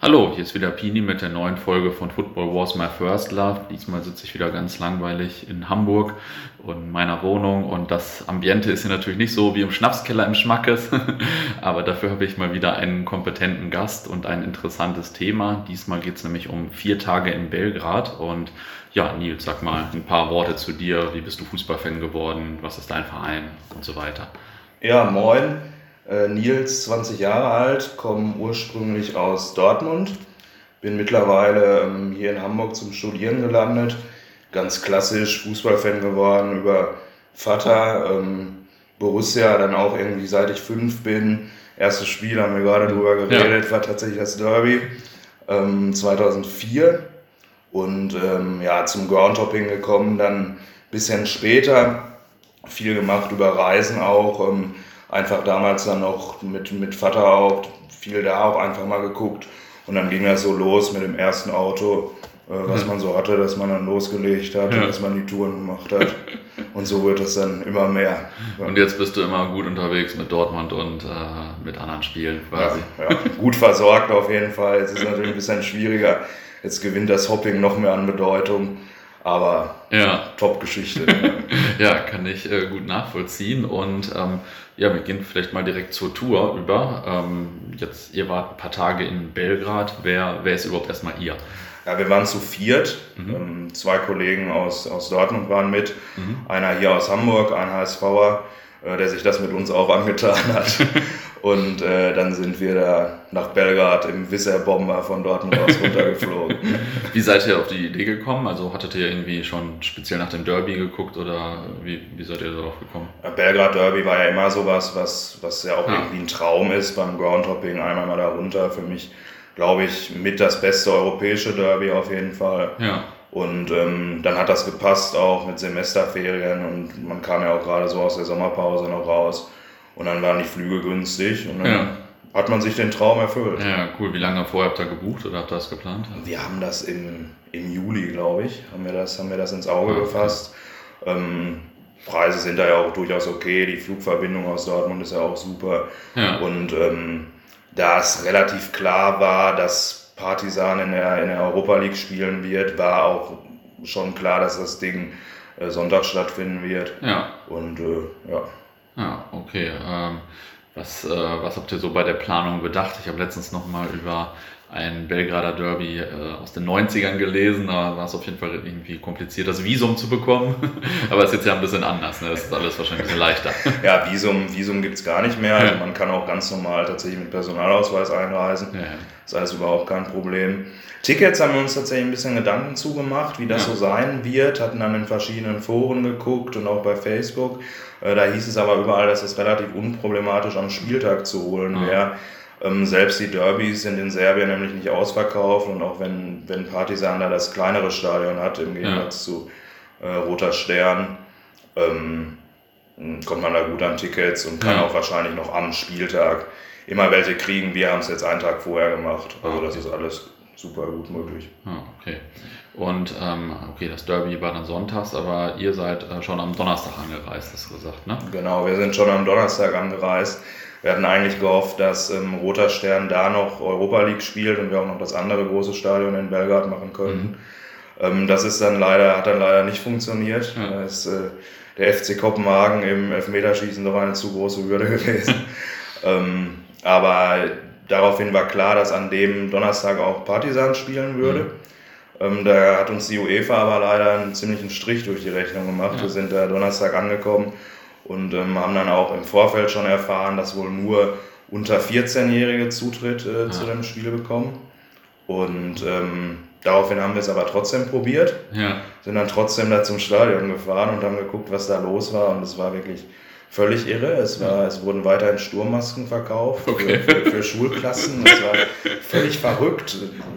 Hallo, hier ist wieder Pini mit der neuen Folge von Football Wars My First Love. Diesmal sitze ich wieder ganz langweilig in Hamburg und in meiner Wohnung und das Ambiente ist hier natürlich nicht so wie im Schnapskeller im Schmackes, aber dafür habe ich mal wieder einen kompetenten Gast und ein interessantes Thema. Diesmal geht es nämlich um vier Tage in Belgrad und ja, Nils, sag mal ein paar Worte zu dir. Wie bist du Fußballfan geworden? Was ist dein Verein und so weiter? Ja, moin. Äh, Nils, 20 Jahre alt, komme ursprünglich aus Dortmund, bin mittlerweile ähm, hier in Hamburg zum Studieren gelandet, ganz klassisch Fußballfan geworden über Vater, ähm, Borussia, dann auch irgendwie seit ich fünf bin. Erstes Spiel, haben wir gerade drüber geredet, ja. war tatsächlich das Derby ähm, 2004 und ähm, ja, zum Groundhopping gekommen, dann ein bisschen später, viel gemacht über Reisen auch, einfach damals dann noch mit, mit Vater auch viel da auch einfach mal geguckt. Und dann ging das so los mit dem ersten Auto, äh, was mhm. man so hatte, dass man dann losgelegt hat ja. und dass man die Touren gemacht hat. und so wird es dann immer mehr. Und jetzt bist du immer gut unterwegs mit Dortmund und äh, mit anderen Spielen quasi. Ja, gut versorgt auf jeden Fall. Jetzt ist natürlich ein bisschen schwieriger. Jetzt gewinnt das Hopping noch mehr an Bedeutung. Aber ja. Top-Geschichte. ja, kann ich äh, gut nachvollziehen. Und ähm, ja, wir gehen vielleicht mal direkt zur Tour über. Ähm, jetzt, ihr wart ein paar Tage in Belgrad. Wer, wer ist überhaupt erstmal ihr? Ja, wir waren zu viert. Mhm. Ähm, zwei Kollegen aus, aus Dortmund waren mit. Mhm. Einer hier aus Hamburg, ein HSVer äh, der sich das mit uns auch angetan hat. Und äh, dann sind wir da nach Belgrad im Wisser Bomber von Dortmund aus runtergeflogen. wie seid ihr auf die Idee gekommen? Also hattet ihr irgendwie schon speziell nach dem Derby geguckt oder wie, wie seid ihr darauf gekommen? Belgrad Derby war ja immer sowas, was, was ja auch ja. irgendwie ein Traum ist beim Groundhopping, einmal mal da runter. Für mich, glaube ich, mit das beste europäische Derby auf jeden Fall. Ja. Und ähm, dann hat das gepasst auch mit Semesterferien und man kam ja auch gerade so aus der Sommerpause noch raus. Und dann waren die Flüge günstig und dann ja. hat man sich den Traum erfüllt. Ja, cool. Wie lange vorher habt ihr gebucht oder habt ihr das geplant? Wir haben das im, im Juli, glaube ich, haben wir, das, haben wir das ins Auge okay. gefasst. Ähm, Preise sind da ja auch durchaus okay. Die Flugverbindung aus Dortmund ist ja auch super. Ja. Und ähm, da es relativ klar war, dass Partisan in der, in der Europa League spielen wird, war auch schon klar, dass das Ding äh, Sonntag stattfinden wird. Ja. Und äh, ja. Ja, okay. Ähm, was, äh, was habt ihr so bei der Planung bedacht? Ich habe letztens nochmal über ein Belgrader Derby äh, aus den 90ern gelesen. Da war es auf jeden Fall irgendwie kompliziert, das Visum zu bekommen. Aber es ist jetzt ja ein bisschen anders. Ne? Das ist alles wahrscheinlich ein bisschen leichter. ja, Visum, Visum gibt es gar nicht mehr. Also man kann auch ganz normal tatsächlich mit Personalausweis einreisen. Ja. Das ist alles überhaupt kein Problem. Tickets haben wir uns tatsächlich ein bisschen Gedanken zugemacht, wie das ja. so sein wird. Hatten dann in verschiedenen Foren geguckt und auch bei Facebook. Äh, da hieß es aber überall, dass es relativ unproblematisch am Spieltag zu holen ja. wäre. Ähm, selbst die Derbys sind in Serbien nämlich nicht ausverkauft und auch wenn, wenn Partisan da das kleinere Stadion hat, im Gegensatz ja. zu äh, Roter Stern, ähm, kommt man da gut an Tickets und kann ja. auch wahrscheinlich noch am Spieltag immer welche kriegen. Wir haben es jetzt einen Tag vorher gemacht. Also das ist alles super gut möglich. Ah, okay. Und ähm, okay, das Derby war dann sonntags, aber ihr seid äh, schon am Donnerstag angereist, hast du gesagt, ne? Genau, wir sind schon am Donnerstag angereist. Wir hatten eigentlich gehofft, dass ähm, Roter Stern da noch Europa League spielt und wir auch noch das andere große Stadion in Belgrad machen könnten. Mhm. Ähm, das ist dann leider, hat dann leider nicht funktioniert. Ja. Da ist äh, der FC Kopenhagen im Elfmeterschießen doch eine zu große Hürde gewesen. ähm, aber daraufhin war klar, dass an dem Donnerstag auch Partisan spielen würde. Mhm. Ähm, da hat uns die UEFA aber leider einen ziemlichen Strich durch die Rechnung gemacht. Ja. Wir sind da Donnerstag angekommen und ähm, haben dann auch im Vorfeld schon erfahren, dass wohl nur unter 14-Jährige Zutritt äh, ja. zu dem Spiel bekommen. Und ähm, daraufhin haben wir es aber trotzdem probiert, ja. sind dann trotzdem da zum Stadion gefahren und haben geguckt, was da los war. Und es war wirklich völlig irre. Es, war, es wurden weiterhin Sturmmasken verkauft okay. für, für, für, Schulklassen. Es war völlig verrückt.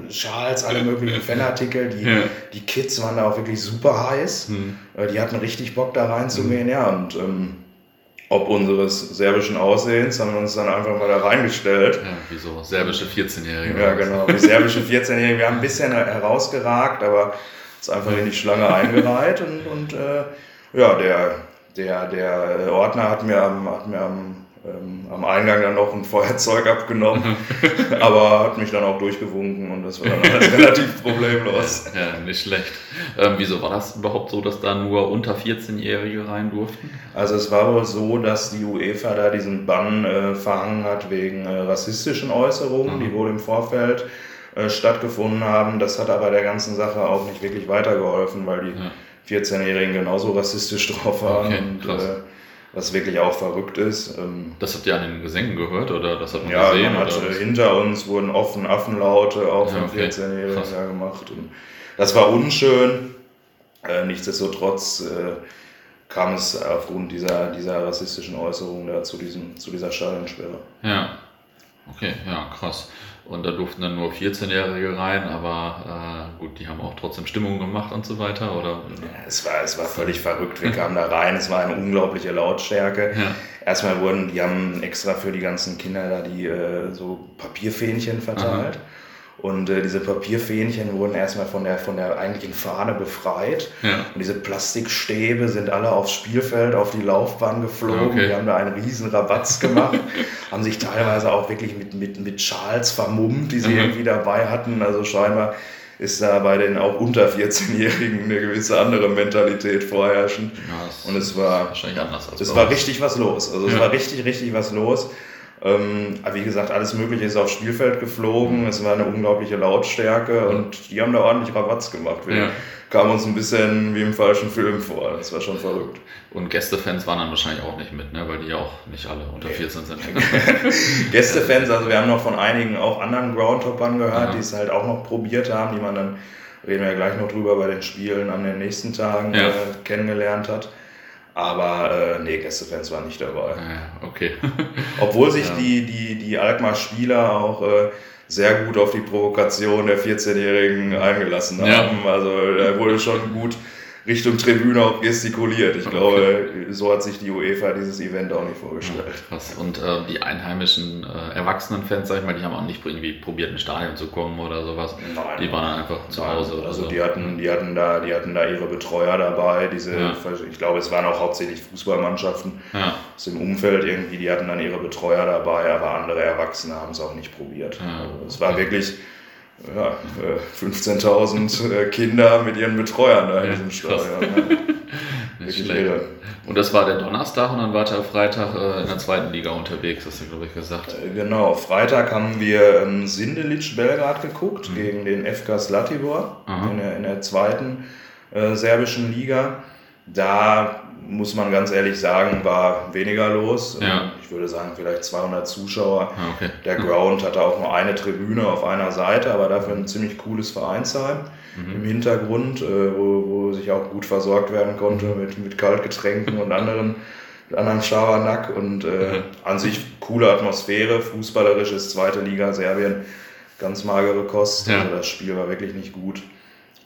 Schals, alle möglichen Fanartikel. Die, ja. die Kids waren da auch wirklich super heiß. Mhm. Die hatten richtig Bock da reinzugehen. Mhm. Ja, und ähm, ob unseres serbischen Aussehens haben wir uns dann einfach mal da reingestellt. Ja, wieso? Serbische 14-Jährige. Ja, genau. Die serbische 14-Jährige. Wir haben ein bisschen herausgeragt, aber uns einfach in die Schlange eingereiht und, und äh, ja, der der, der Ordner hat mir am, hat mir am ähm, am Eingang dann noch ein Feuerzeug abgenommen, aber hat mich dann auch durchgewunken und das war dann alles relativ problemlos. Ja, nicht schlecht. Ähm, wieso war das überhaupt so, dass da nur unter 14-Jährige rein durften? Also es war wohl so, dass die UEFA da diesen Bann äh, verhangen hat wegen äh, rassistischen Äußerungen, mhm. die wohl im Vorfeld äh, stattgefunden haben. Das hat aber der ganzen Sache auch nicht wirklich weitergeholfen, weil die ja. 14-Jährigen genauso rassistisch drauf waren. Okay, und, äh, was wirklich auch verrückt ist. Ähm, das habt ihr an den Gesängen gehört oder das hat man ja, gesehen? Ja, äh, hinter uns wurden offen Affenlaute auch von okay. 14-Jährigen gemacht. Und das war unschön. Äh, nichtsdestotrotz äh, kam es aufgrund dieser, dieser rassistischen Äußerungen da zu, diesem, zu dieser Stadionsperre. Ja, okay, ja, krass. Und da durften dann nur 14-Jährige rein, aber äh, gut, die haben auch trotzdem Stimmung gemacht und so weiter, oder? Ja, es war, es war völlig verrückt. Wir kamen da rein, es war eine unglaubliche Lautstärke. Ja. Erstmal wurden, die haben extra für die ganzen Kinder da die äh, so Papierfähnchen verteilt. Aha. Und äh, diese Papierfähnchen wurden erstmal von der, von der eigentlichen Fahne befreit. Ja. Und diese Plastikstäbe sind alle aufs Spielfeld, auf die Laufbahn geflogen. Okay. Die haben da einen riesen Rabatz gemacht. haben sich teilweise auch wirklich mit, mit, mit Schals vermummt, die sie mhm. irgendwie dabei hatten. Also scheinbar ist da bei den auch unter 14-Jährigen eine gewisse andere Mentalität vorherrschend. Ja, und es war wahrscheinlich anders als Es war richtig was los. Also ja. es war richtig, richtig was los. Ähm, wie gesagt, alles Mögliche ist aufs Spielfeld geflogen. Es war eine unglaubliche Lautstärke und die haben da ordentlich Rabatz gemacht. Wir ja. kamen uns ein bisschen wie im falschen Film vor. Das war schon verrückt. Und Gästefans waren dann wahrscheinlich auch nicht mit, ne? weil die ja auch nicht alle unter 14 sind. Gästefans, also wir haben noch von einigen auch anderen Groundhoppern gehört, ja. die es halt auch noch probiert haben, die man dann, reden wir ja gleich noch drüber, bei den Spielen an den nächsten Tagen ja. äh, kennengelernt hat. Aber äh, nee, Gästefans waren nicht dabei. Ah, okay. Obwohl sich ja. die, die, die Alkmaar-Spieler auch äh, sehr gut auf die Provokation der 14-Jährigen eingelassen haben. Ja. Also da wurde schon gut Richtung Tribüne auch gestikuliert. Ich okay. glaube, so hat sich die UEFA dieses Event auch nicht vorgestellt. Ja, krass. Und äh, die einheimischen äh, Erwachsenenfans, sag ich mal, die haben auch nicht irgendwie probiert, ins Stadion zu kommen oder sowas. Nein. Die waren einfach zu Hause. Oder also so. die hatten, die hatten da, die hatten da ihre Betreuer dabei. Diese, ja. ich glaube, es waren auch hauptsächlich Fußballmannschaften ja. aus dem Umfeld irgendwie. Die hatten dann ihre Betreuer dabei, aber andere Erwachsene haben es auch nicht probiert. Also es war wirklich ja, 15.000 äh, Kinder mit ihren Betreuern da in diesem Stadion. Ja. Und das war der Donnerstag und dann war der Freitag äh, in der zweiten Liga unterwegs, hast du, glaube ich, gesagt. Äh, genau, Freitag haben wir ähm, Sindelic Belgrad geguckt mhm. gegen den FK Slatibor in der, in der, zweiten äh, serbischen Liga. Da muss man ganz ehrlich sagen, war weniger los. Ja. Ich würde sagen, vielleicht 200 Zuschauer. Ah, okay. Der Ground hatte auch nur eine Tribüne auf einer Seite, aber dafür ein ziemlich cooles Vereinsheim mhm. im Hintergrund, äh, wo, wo sich auch gut versorgt werden konnte mhm. mit, mit Kaltgetränken und anderen, anderen Schabernack. Und äh, mhm. an sich coole Atmosphäre, fußballerisches zweite Liga Serbien, ganz magere Kost. Ja. Also das Spiel war wirklich nicht gut.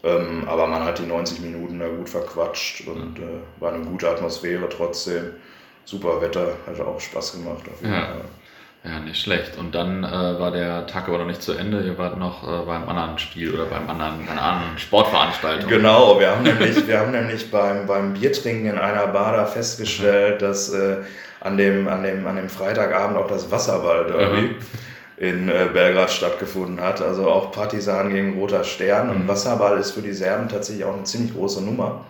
Ähm, aber man hat die 90 Minuten da gut verquatscht und äh, war eine gute Atmosphäre trotzdem. Super Wetter, hat auch Spaß gemacht auf jeden ja. Fall. Ja, nicht schlecht. Und dann äh, war der Tag aber noch nicht zu Ende. Ihr wart noch äh, beim anderen Spiel oder beim anderen, einer anderen Sportveranstaltung. Genau, wir haben nämlich, wir haben nämlich beim, beim Biertrinken in einer Bar da festgestellt, dass äh, an, dem, an, dem, an dem Freitagabend auch das Wasserball-Derby mhm in äh, Belgrad stattgefunden hat. Also auch Partisan gegen Roter Stern. Und mhm. Wasserball ist für die Serben tatsächlich auch eine ziemlich große Nummer.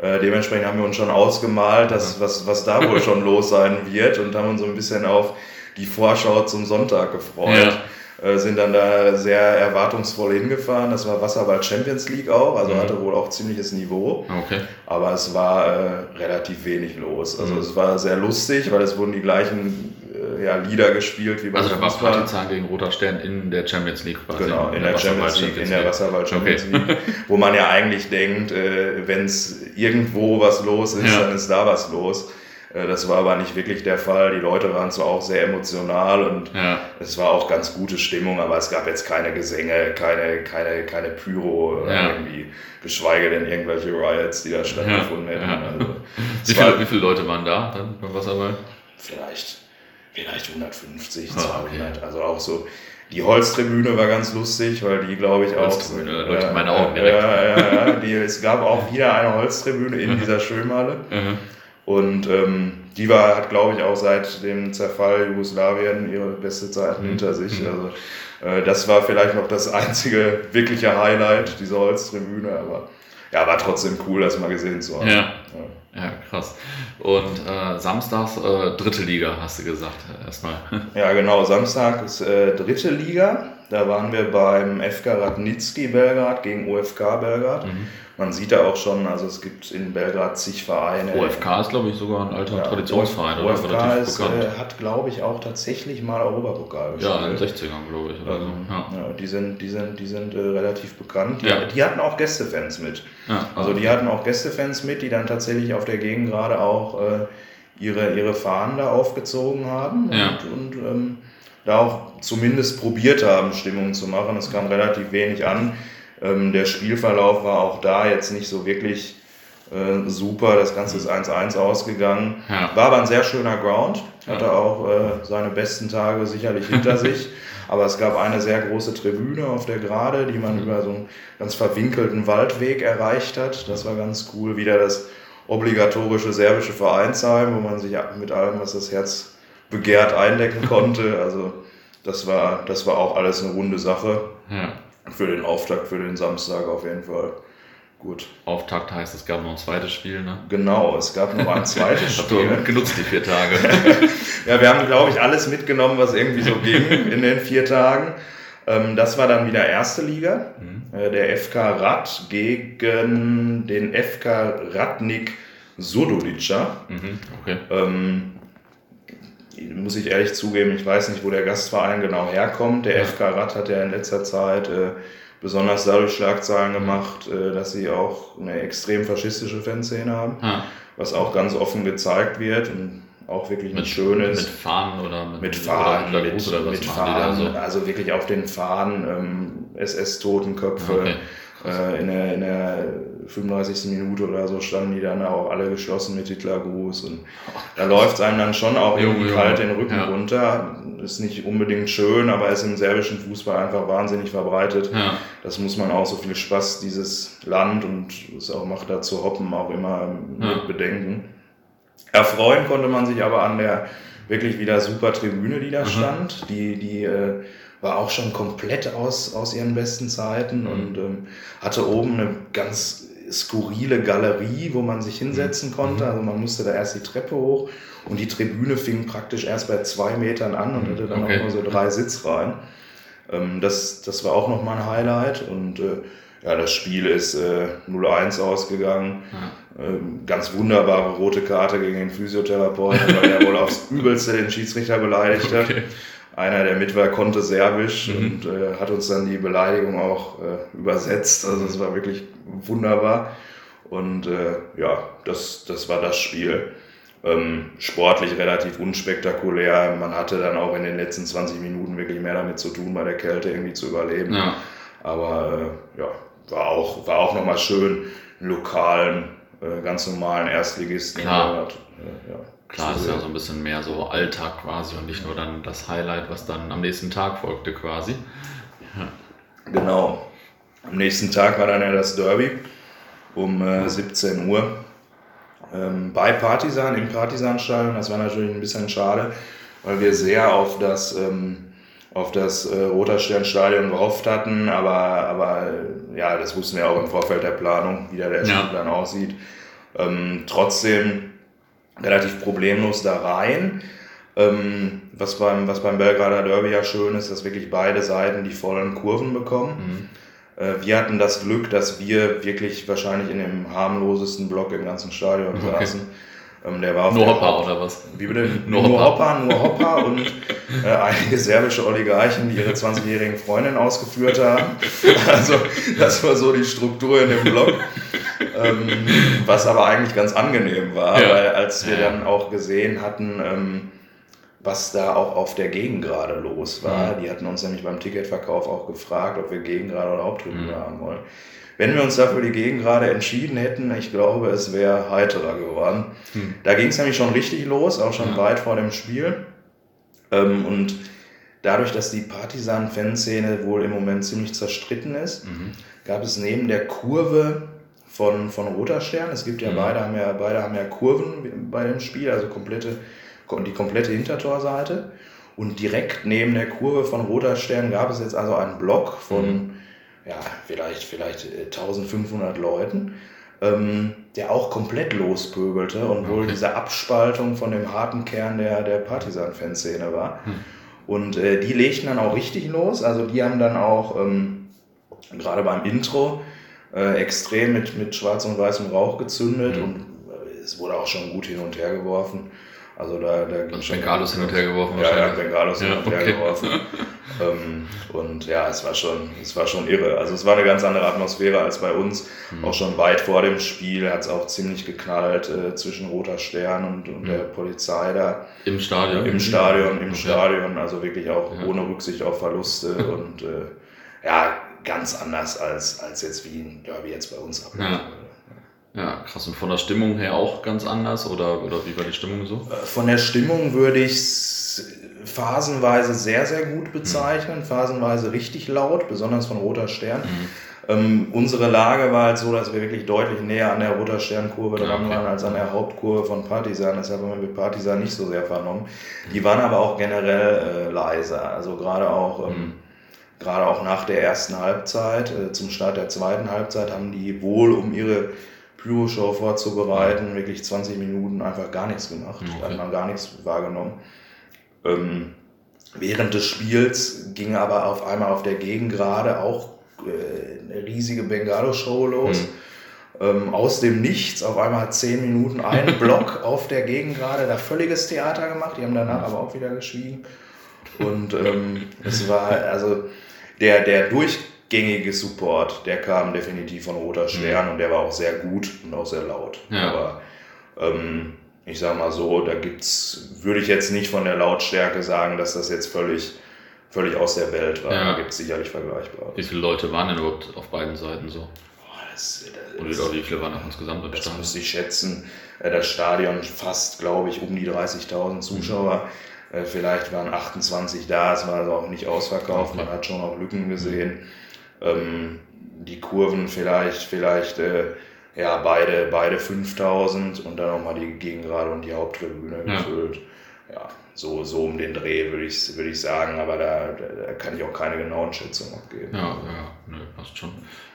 Äh, dementsprechend haben wir uns schon ausgemalt, dass, was, was da wohl schon los sein wird und haben uns so ein bisschen auf die Vorschau zum Sonntag gefreut. Ja. Äh, sind dann da sehr erwartungsvoll hingefahren. Das war Wasserball Champions League auch, also mhm. hatte wohl auch ziemliches Niveau. Okay. Aber es war äh, relativ wenig los. Also mhm. es war sehr lustig, weil es wurden die gleichen ja, Lieder gespielt wie bei Also da war Partizan gegen Roter Stern in der Champions League quasi. Genau, in, in der, der Champions League, in der Wasserwald Champions okay. League, wo man ja eigentlich denkt, äh, wenn es irgendwo was los ist, ja. dann ist da was los. Äh, das war aber nicht wirklich der Fall. Die Leute waren zwar auch sehr emotional und ja. es war auch ganz gute Stimmung, aber es gab jetzt keine Gesänge, keine, keine, keine Pyro ja. irgendwie, geschweige denn irgendwelche Riots, die da stattgefunden hätten. Also, wie, viele, wie viele Leute waren da dann beim Wasserball? Vielleicht vielleicht 150, 200. Oh, okay. Also auch so. Die Holztribüne war ganz lustig, weil die, glaube ich, auch. Holztribüne, da leuchtet meine Augen direkt. Ja, ja, ja. Die, es gab auch wieder eine Holztribüne in dieser Schwimmhalle. Mhm. Und ähm, die war, hat, glaube ich, auch seit dem Zerfall Jugoslawien ihre beste Zeit mhm. hinter sich. Mhm. Also äh, das war vielleicht noch das einzige wirkliche Highlight, diese Holztribüne, aber ja, war trotzdem cool, das mal gesehen zu haben. Ja, ja. ja krass. Und äh, samstags äh, dritte Liga, hast du gesagt, erstmal. Ja, genau, Samstag ist äh, dritte Liga. Da waren wir beim FK Radnitski Belgrad gegen OFK Belgrad. Mhm man sieht da auch schon, also es gibt in Belgrad zig Vereine. OFK ist, glaube ich, sogar ein alter ja, Traditionsverein. OFK oder? Ist, äh, hat, glaube ich, auch tatsächlich mal Europapokal gespielt. Ja, in den 60ern, glaube ich. Oder so. ja. ja. die sind, die sind, die sind äh, relativ bekannt. Die, die, hatten auch Gästefans mit. also die hatten auch Gästefans mit, die dann tatsächlich auf der Gegend gerade auch äh, ihre, ihre Fahnen da aufgezogen haben und, und ähm, da auch zumindest probiert haben, Stimmung zu machen. Es kam relativ wenig an. Ähm, der Spielverlauf war auch da jetzt nicht so wirklich äh, super. Das Ganze ist 1-1 ausgegangen. Ja. War aber ein sehr schöner Ground. Hatte auch äh, seine besten Tage sicherlich hinter sich. Aber es gab eine sehr große Tribüne auf der Gerade, die man mhm. über so einen ganz verwinkelten Waldweg erreicht hat. Das war ganz cool. Wieder das obligatorische serbische Vereinsheim, wo man sich mit allem, was das Herz begehrt, eindecken konnte. Also das war, das war auch alles eine runde Sache. Ja für den Auftakt, für den Samstag auf jeden Fall. Gut. Auftakt heißt, es gab noch ein zweites Spiel, ne? Genau, es gab noch ein zweites Spiel. Habt genutzt, die vier Tage. ja, wir haben, glaube ich, alles mitgenommen, was irgendwie so ging in den vier Tagen. Ähm, das war dann wieder erste Liga. Mhm. Äh, der FK Rad gegen den FK Radnik Sodolica. Mhm, okay. Ähm, muss ich ehrlich zugeben, ich weiß nicht, wo der Gastverein genau herkommt. Der. FK Rad hat ja in letzter Zeit äh, besonders dadurch Schlagzeilen gemacht, äh, dass sie auch eine extrem faschistische Fanszene haben, ja. was auch ganz offen gezeigt wird und auch wirklich mit, ein schönes. Mit Fahnen oder mit, mit Fahnen, oder mit, oder mit Fahnen, so? also wirklich auf den Fahnen ähm, SS-Totenköpfe. Okay. Äh, in, der, in der 35. Minute oder so standen die dann auch alle geschlossen mit Hitlergruß. Und da läuft es einem dann schon auch irgendwie kalt den Rücken ja. runter. Ist nicht unbedingt schön, aber ist im serbischen Fußball einfach wahnsinnig verbreitet. Ja. Das muss man auch so viel Spaß, dieses Land und es auch macht dazu Hoppen auch immer ja. mit bedenken. Erfreuen konnte man sich aber an der wirklich wieder super Tribüne, die da mhm. stand. Die, die äh, war auch schon komplett aus, aus ihren besten Zeiten mhm. und ähm, hatte oben eine ganz skurrile Galerie, wo man sich hinsetzen mhm. konnte. Also man musste da erst die Treppe hoch und die Tribüne fing praktisch erst bei zwei Metern an und hatte dann okay. auch nur so drei Sitzreihen. Ähm, das, das war auch nochmal ein Highlight und äh, ja, das Spiel ist äh, 0-1 ausgegangen. Ja. Ähm, ganz wunderbare rote Karte gegen den Physiotherapeuten, weil er wohl aufs Übelste den Schiedsrichter beleidigt hat. Okay einer, der mit war, konnte Serbisch mhm. und äh, hat uns dann die Beleidigung auch äh, übersetzt. Also es war wirklich wunderbar. Und äh, ja, das, das war das Spiel. Ähm, sportlich relativ unspektakulär. Man hatte dann auch in den letzten 20 Minuten wirklich mehr damit zu tun, bei der Kälte irgendwie zu überleben. Ja. Aber äh, ja, war auch, war auch nochmal schön, lokalen, äh, ganz normalen Erstligisten. Klar. Äh, ja. Klar, ist ja so ein bisschen mehr so Alltag quasi und nicht nur dann das Highlight, was dann am nächsten Tag folgte quasi. Ja. Genau. Am nächsten Tag war dann ja das Derby um äh, 17 Uhr ähm, bei Partisan im Partisanstadion. Das war natürlich ein bisschen schade, weil wir sehr auf das, ähm, auf das äh, Roter Sternstadion gehofft hatten, aber, aber ja, das wussten wir auch im Vorfeld der Planung, wie der ja. Spielplan aussieht. Ähm, trotzdem relativ problemlos da rein. Ähm, was, beim, was beim Belgrader Derby ja schön ist, dass wirklich beide Seiten die vollen Kurven bekommen. Mhm. Äh, wir hatten das Glück, dass wir wirklich wahrscheinlich in dem harmlosesten Block im ganzen Stadion okay. saßen. Ähm, der war nur Hopper oder was? Wie bitte? Nur, nur Hopper. nur Hopper und äh, einige serbische Oligarchen, die ihre 20-jährigen Freundin ausgeführt haben. Also das war so die Struktur in dem Block. Ähm, was aber eigentlich ganz angenehm war, ja. weil als wir dann auch gesehen hatten, ähm, was da auch auf der Gegend gerade los war, mhm. die hatten uns nämlich beim Ticketverkauf auch gefragt, ob wir Gegengrade oder Haupttribüne mhm. haben wollen. Wenn wir uns dafür die Gegengrade entschieden hätten, ich glaube, es wäre heiterer geworden. Mhm. Da ging es nämlich schon richtig los, auch schon ja. weit vor dem Spiel. Ähm, und dadurch, dass die Partisan-Fanszene wohl im Moment ziemlich zerstritten ist, mhm. gab es neben der Kurve von, von Roter Stern. Es gibt ja mhm. beide haben ja beide haben ja Kurven bei dem Spiel, also komplette die komplette Hintertorseite. Und direkt neben der Kurve von Roter Stern gab es jetzt also einen Block von mhm. ja, vielleicht, vielleicht 1500 äh, Leuten, ähm, der auch komplett lospöbelte und okay. wohl diese Abspaltung von dem harten Kern der, der Partisan-Fanszene war. Mhm. Und äh, die legten dann auch richtig los. Also die haben dann auch ähm, gerade beim Intro äh, extrem mit, mit schwarz und weißem Rauch gezündet mhm. und äh, es wurde auch schon gut hin und her geworfen. Also da, da ging schon. Bengalos hin und her geworfen. Ja, ja, Bengalos hin und her okay. geworfen. ähm, und ja, es war schon, es war schon irre. Also es war eine ganz andere Atmosphäre als bei uns. Mhm. Auch schon weit vor dem Spiel hat es auch ziemlich geknallt äh, zwischen Roter Stern und, und mhm. der Polizei da. Im Stadion? Im Stadion, im okay. Stadion. Also wirklich auch ja. ohne Rücksicht auf Verluste und äh, ja, ganz anders als, als jetzt wie ein Derby jetzt bei uns abläuft. Ja. Ja, krass. Und von der Stimmung her auch ganz anders oder, oder wie war die Stimmung so? Äh, von der Stimmung würde ich es phasenweise sehr, sehr gut bezeichnen, mhm. phasenweise richtig laut, besonders von Roter Stern. Mhm. Ähm, unsere Lage war halt so, dass wir wirklich deutlich näher an der Roter Sternkurve dran okay. waren als an der Hauptkurve von Partisan. Deshalb haben wir Partisan nicht so sehr vernommen. Die waren aber auch generell äh, leiser. Also gerade auch, ähm, mhm. Gerade auch nach der ersten Halbzeit, äh, zum Start der zweiten Halbzeit, haben die wohl um ihre Pyro-Show vorzubereiten, wirklich 20 Minuten einfach gar nichts gemacht, okay. hat man gar nichts wahrgenommen. Ähm, während des Spiels ging aber auf einmal auf der Gegengrade auch äh, eine riesige Bengalo-Show los. Mhm. Ähm, aus dem Nichts, auf einmal hat 10 Minuten ein Block auf der Gegengrade da völliges Theater gemacht, die haben danach aber auch wieder geschwiegen. Und ähm, es war also der, der durch gängige Support, der kam definitiv von Roter Stern mhm. und der war auch sehr gut und auch sehr laut. Ja. Aber ähm, ich sag mal so, da gibt's, würde ich jetzt nicht von der Lautstärke sagen, dass das jetzt völlig, völlig aus der Welt war. Ja. Da gibt es sicherlich vergleichbar. Wie viele Leute waren denn überhaupt auf beiden Seiten so? Das, das, Oder wie viele waren noch insgesamt im Stadion? Das müsste ich schätzen. Äh, das Stadion fast, glaube ich, um die 30.000 Zuschauer. Mhm. Vielleicht waren 28 da, es war also auch nicht ausverkauft. Man hat schon auch Lücken gesehen. Ähm, die Kurven vielleicht, vielleicht äh, ja, beide, beide 5000 und dann nochmal die Gegengrade und die Haupttribüne ja. gefüllt. Ja, so, so um den Dreh würde ich, würde ich sagen, aber da, da, kann ich auch keine genauen Schätzungen abgeben. Ja, ja, ne, passt schon.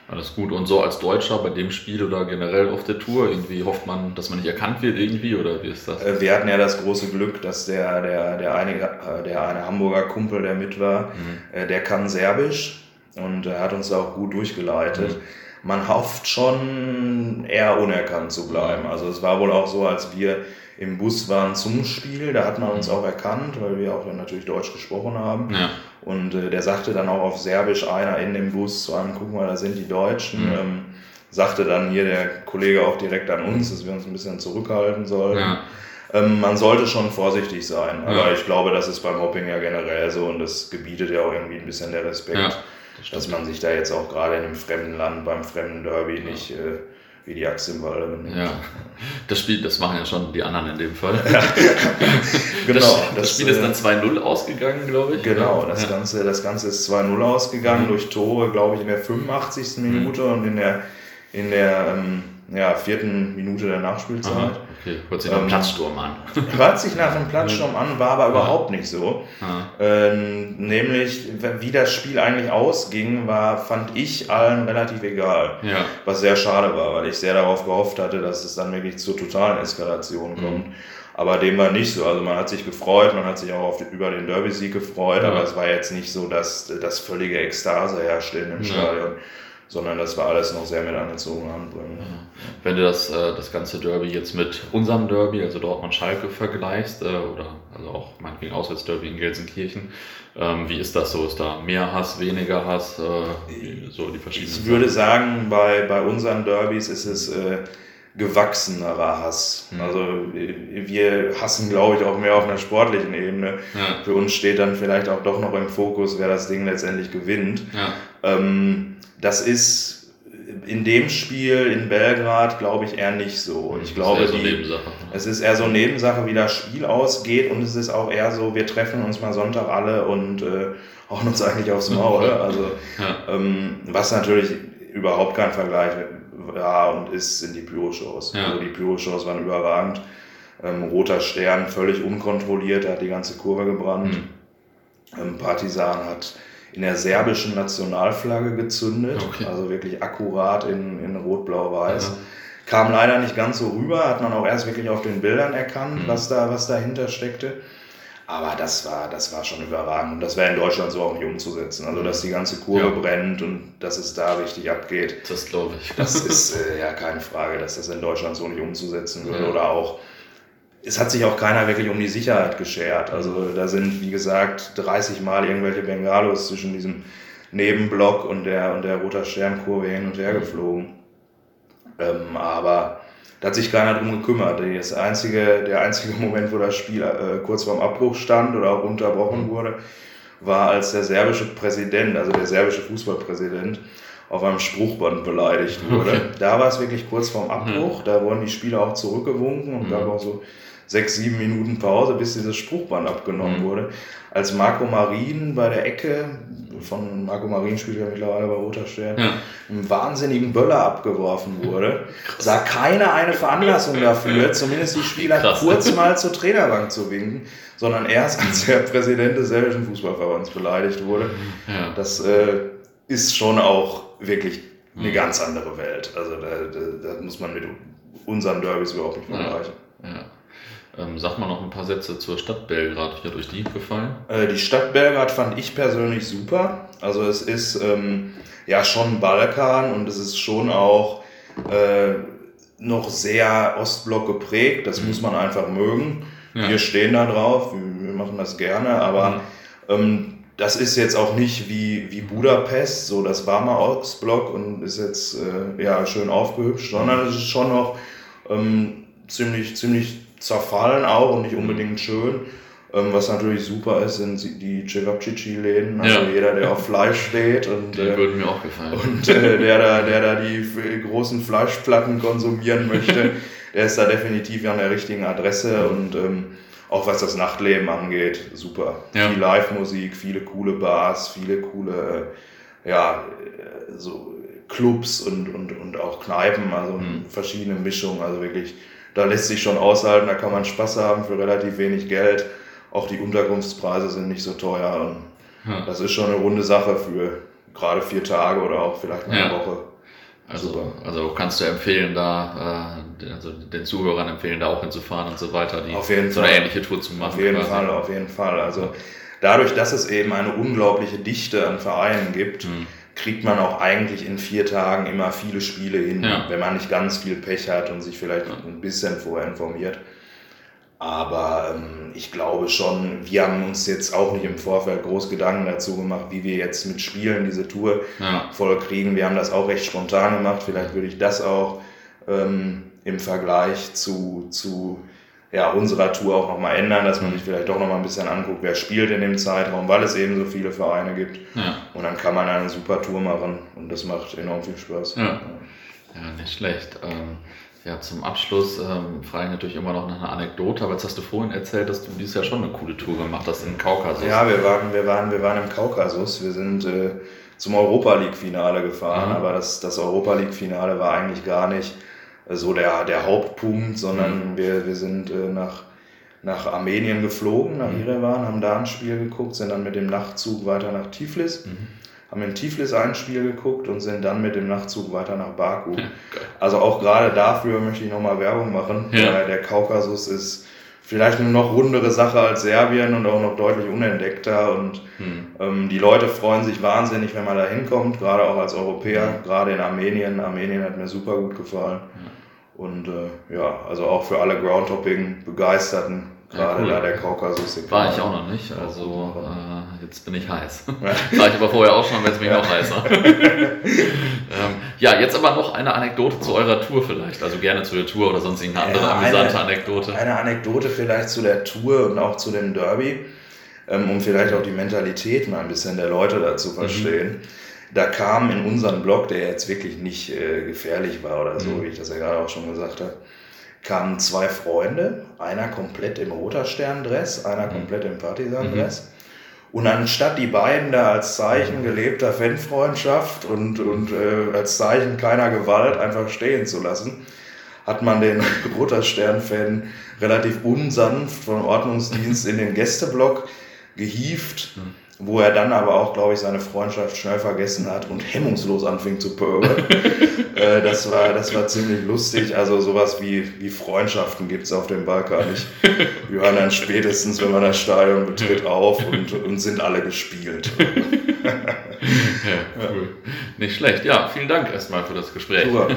Alles gut. Und so als Deutscher bei dem Spiel oder generell auf der Tour, irgendwie hofft man, dass man nicht erkannt wird irgendwie oder wie ist das? Äh, wir hatten ja das große Glück, dass der, der, der, eine, äh, der eine Hamburger Kumpel, der mit war, mhm. Äh, der kann Serbisch und hat uns auch gut durchgeleitet. Mhm. Man hofft schon, eher unerkannt zu bleiben. Also es war wohl auch so, als wir im Bus waren zum Spiel, da hat man uns auch erkannt, weil wir auch natürlich Deutsch gesprochen haben. Ja. Und äh, der sagte dann auch auf Serbisch einer in dem Bus zu einem, guck mal, da sind die Deutschen. Mhm. Ähm, sagte dann hier der Kollege auch direkt an uns, dass wir uns ein bisschen zurückhalten sollen. Ja. Ähm, man sollte schon vorsichtig sein, aber ja. ich glaube, das ist beim Hopping ja generell so und das gebietet ja auch irgendwie ein bisschen der Respekt dass man sich da jetzt auch gerade in einem fremden Land beim fremden Derby nicht äh, wie die Axt im benimmt. Ja, das Spiel, das machen ja schon die anderen in dem Fall. genau. Das, das Spiel ist dann 2-0 äh, ausgegangen, glaube ich. Genau, das, ja. Ganze, das Ganze ist 2-0 ausgegangen mhm. durch Tore, glaube ich, in der 85. Minute mhm. und in der, in der ähm, ja, vierten Minute der Nachspielzeit. Aha, okay, hört sich nach einem ähm, Platzsturm an. Hört sich nach einem Platzsturm an, war aber ja. überhaupt nicht so. Ähm, nämlich, wie das Spiel eigentlich ausging, war, fand ich allen relativ egal. Ja. Was sehr schade war, weil ich sehr darauf gehofft hatte, dass es dann wirklich zur totalen Eskalation kommt. Mhm. Aber dem war nicht so. Also man hat sich gefreut, man hat sich auch auf, über den Derby-Sieg gefreut, ja. aber es war jetzt nicht so, dass das völlige Ekstase herrschte in dem Stadion sondern das war alles noch sehr mit angezogener Handbremse. Wenn du das, äh, das ganze Derby jetzt mit unserem Derby, also Dortmund-Schalke, vergleichst, äh, oder also auch meinetwegen Auswärtsderby in Gelsenkirchen, ähm, wie ist das so? Ist da mehr Hass, weniger Hass, äh, so die verschiedenen Ich würde sagen, bei, bei unseren Derbys ist es gewachsenerer Hass. Mhm. Also wir hassen, glaube ich, auch mehr auf einer sportlichen Ebene. Ja. Für uns steht dann vielleicht auch doch noch im Fokus, wer das Ding letztendlich gewinnt. Ja. Ähm, das ist in dem Spiel in Belgrad, glaube ich, eher nicht so. Ich glaube, so die, es ist eher so Nebensache, wie das Spiel ausgeht und es ist auch eher so, wir treffen uns mal Sonntag alle und äh, hauen uns eigentlich aufs Maul. Also, ja. ähm, was natürlich überhaupt kein Vergleich war und ist, sind die Pyro-Shows. Ja. Also die Pyro-Shows waren überragend. Ähm, roter Stern, völlig unkontrolliert, hat die ganze Kurve gebrannt. Mhm. Ähm, Partisan hat in der serbischen Nationalflagge gezündet, okay. also wirklich akkurat in, in Rot-Blau-Weiß. Ja. Kam leider nicht ganz so rüber, hat man auch erst wirklich auf den Bildern erkannt, mhm. was, da, was dahinter steckte. Aber das war, das war schon überragend. Und das wäre in Deutschland so auch nicht umzusetzen. Also, dass die ganze Kurve ja. brennt und dass es da richtig abgeht. Das glaube ich. Das ist äh, ja keine Frage, dass das in Deutschland so nicht umzusetzen würde. Ja. Oder auch, es hat sich auch keiner wirklich um die Sicherheit geschert. Also, da sind, wie gesagt, 30 Mal irgendwelche Bengalos zwischen diesem Nebenblock und der, und der Roter Sternkurve hin und her geflogen. Ähm, aber da hat sich keiner drum gekümmert. Das einzige, der einzige Moment, wo das Spiel äh, kurz vorm Abbruch stand oder auch unterbrochen wurde, war, als der serbische Präsident, also der serbische Fußballpräsident, auf einem Spruchband beleidigt wurde. Okay. Da war es wirklich kurz vorm Abbruch. Mhm. Da wurden die Spieler auch zurückgewunken und mhm. gab auch so sechs, sieben Minuten Pause, bis dieses Spruchband abgenommen mhm. wurde. Als Marco Marin bei der Ecke, von Marco Marin spielt ja mittlerweile bei Roter Stern, ja. einen wahnsinnigen Böller abgeworfen wurde, sah keiner eine Veranlassung dafür, zumindest die Spieler Krass. kurz mal zur Trainerbank zu winken, sondern erst als der Präsident des serbischen Fußballverbands beleidigt wurde. Ja. Das äh, ist schon auch wirklich eine mhm. ganz andere Welt. Also da, da, da, muss man mit unseren Derbys überhaupt nicht vergleichen. Ja. Ähm, sag mal noch ein paar Sätze zur Stadt Belgrad. Wie hat euch die gefallen? Äh, die Stadt Belgrad fand ich persönlich super. Also es ist ähm, ja schon Balkan und es ist schon auch äh, noch sehr Ostblock geprägt. Das mhm. muss man einfach mögen. Ja. Wir stehen da drauf, wir machen das gerne, aber mhm. ähm, das ist jetzt auch nicht wie, wie Budapest, so das war mal Ostblock und ist jetzt äh, ja schön aufgehübscht, sondern es ist schon noch ähm, ziemlich, ziemlich zerfallen auch und nicht unbedingt schön. Ähm, was natürlich super ist, sind die Cevapcici-Läden. Also ja. jeder, der auf Fleisch steht und, die äh, würden mir auch gefallen. und äh, der, da, der da die großen Fleischplatten konsumieren möchte, der ist da definitiv an der richtigen Adresse und ähm, auch was das Nachtleben angeht, super. Ja. Viel Live-Musik, viele coole Bars, viele coole, äh, ja, äh, so Clubs und, und, und auch Kneipen, also mhm. verschiedene Mischungen, also wirklich da lässt sich schon aushalten, da kann man Spaß haben für relativ wenig Geld. Auch die Unterkunftspreise sind nicht so teuer. Und ja. Das ist schon eine runde Sache für gerade vier Tage oder auch vielleicht eine ja. Woche. Also, also kannst du empfehlen, da äh, also den Zuhörern empfehlen, da auch hinzufahren und so weiter, die auf jeden so eine Fall. ähnliche Tour zu machen. Auf jeden quasi. Fall, auf jeden Fall. Also dadurch, dass es eben eine unglaubliche Dichte an Vereinen gibt, mhm kriegt man auch eigentlich in vier Tagen immer viele Spiele hin, ja. wenn man nicht ganz viel Pech hat und sich vielleicht ein bisschen vorher informiert. Aber ähm, ich glaube schon, wir haben uns jetzt auch nicht im Vorfeld groß Gedanken dazu gemacht, wie wir jetzt mit Spielen diese Tour ja. voll kriegen. Wir haben das auch recht spontan gemacht. Vielleicht würde ich das auch ähm, im Vergleich zu, zu ja, unserer Tour auch nochmal ändern, dass man sich vielleicht doch nochmal ein bisschen anguckt, wer spielt in dem Zeitraum, weil es eben so viele Vereine gibt. Ja. Und dann kann man eine super Tour machen und das macht enorm viel Spaß. Ja, ja nicht schlecht. Ähm, ja, zum Abschluss ähm, frage ich natürlich immer noch nach einer Anekdote, aber jetzt hast du vorhin erzählt, dass du dieses Jahr schon eine coole Tour gemacht hast im Kaukasus. Ja, wir waren, wir waren, wir waren im Kaukasus. Wir sind äh, zum Europa League-Finale gefahren, mhm. aber das, das Europa League-Finale war eigentlich gar nicht so der, der Hauptpunkt, sondern mhm. wir, wir sind äh, nach, nach Armenien geflogen, nach mhm. Yerevan, haben da ein Spiel geguckt, sind dann mit dem Nachtzug weiter nach Tiflis, mhm. haben in Tiflis ein Spiel geguckt und sind dann mit dem Nachtzug weiter nach Baku. also auch gerade dafür möchte ich nochmal Werbung machen, ja. weil der Kaukasus ist vielleicht eine noch rundere Sache als Serbien und auch noch deutlich unentdeckter. Und hm. ähm, die Leute freuen sich wahnsinnig, wenn man da hinkommt, gerade auch als Europäer, gerade in Armenien. Armenien hat mir super gut gefallen. Hm. Und äh, ja, also auch für alle Groundhopping-Begeisterten, gerade ja, cool. da der Kaukasus. War ich auch noch nicht, also äh, jetzt bin ich heiß. War ich aber vorher auch schon, wenn es mich ja. noch heißer. ähm, ja, jetzt aber noch eine Anekdote zu eurer Tour vielleicht, also gerne zu der Tour oder sonst irgendeine andere ja, amüsante eine, Anekdote. Eine Anekdote vielleicht zu der Tour und auch zu dem Derby, ähm, um vielleicht auch die Mentalität mal ein bisschen der Leute da zu mhm. verstehen. Mhm da kam in unseren Blog, der jetzt wirklich nicht äh, gefährlich war oder so, mhm. wie ich das ja gerade auch schon gesagt habe, kamen zwei Freunde, einer komplett im Roter Stern-Dress, einer mhm. komplett im Partisan-Dress. Und anstatt die beiden da als Zeichen gelebter Fanfreundschaft und, und äh, als Zeichen keiner Gewalt einfach stehen zu lassen, hat man den Roter Stern-Fan relativ unsanft vom Ordnungsdienst in den Gästeblock gehievt. Mhm wo er dann aber auch, glaube ich, seine Freundschaft schnell vergessen hat und hemmungslos anfing zu pöbeln. äh, das, war, das war ziemlich lustig. Also sowas wie, wie Freundschaften gibt es auf dem Balkan nicht. Wir hören dann spätestens, wenn man das Stadion betritt, auf und, und sind alle gespielt. ja, cool. Nicht schlecht. Ja, vielen Dank erstmal für das Gespräch. Super.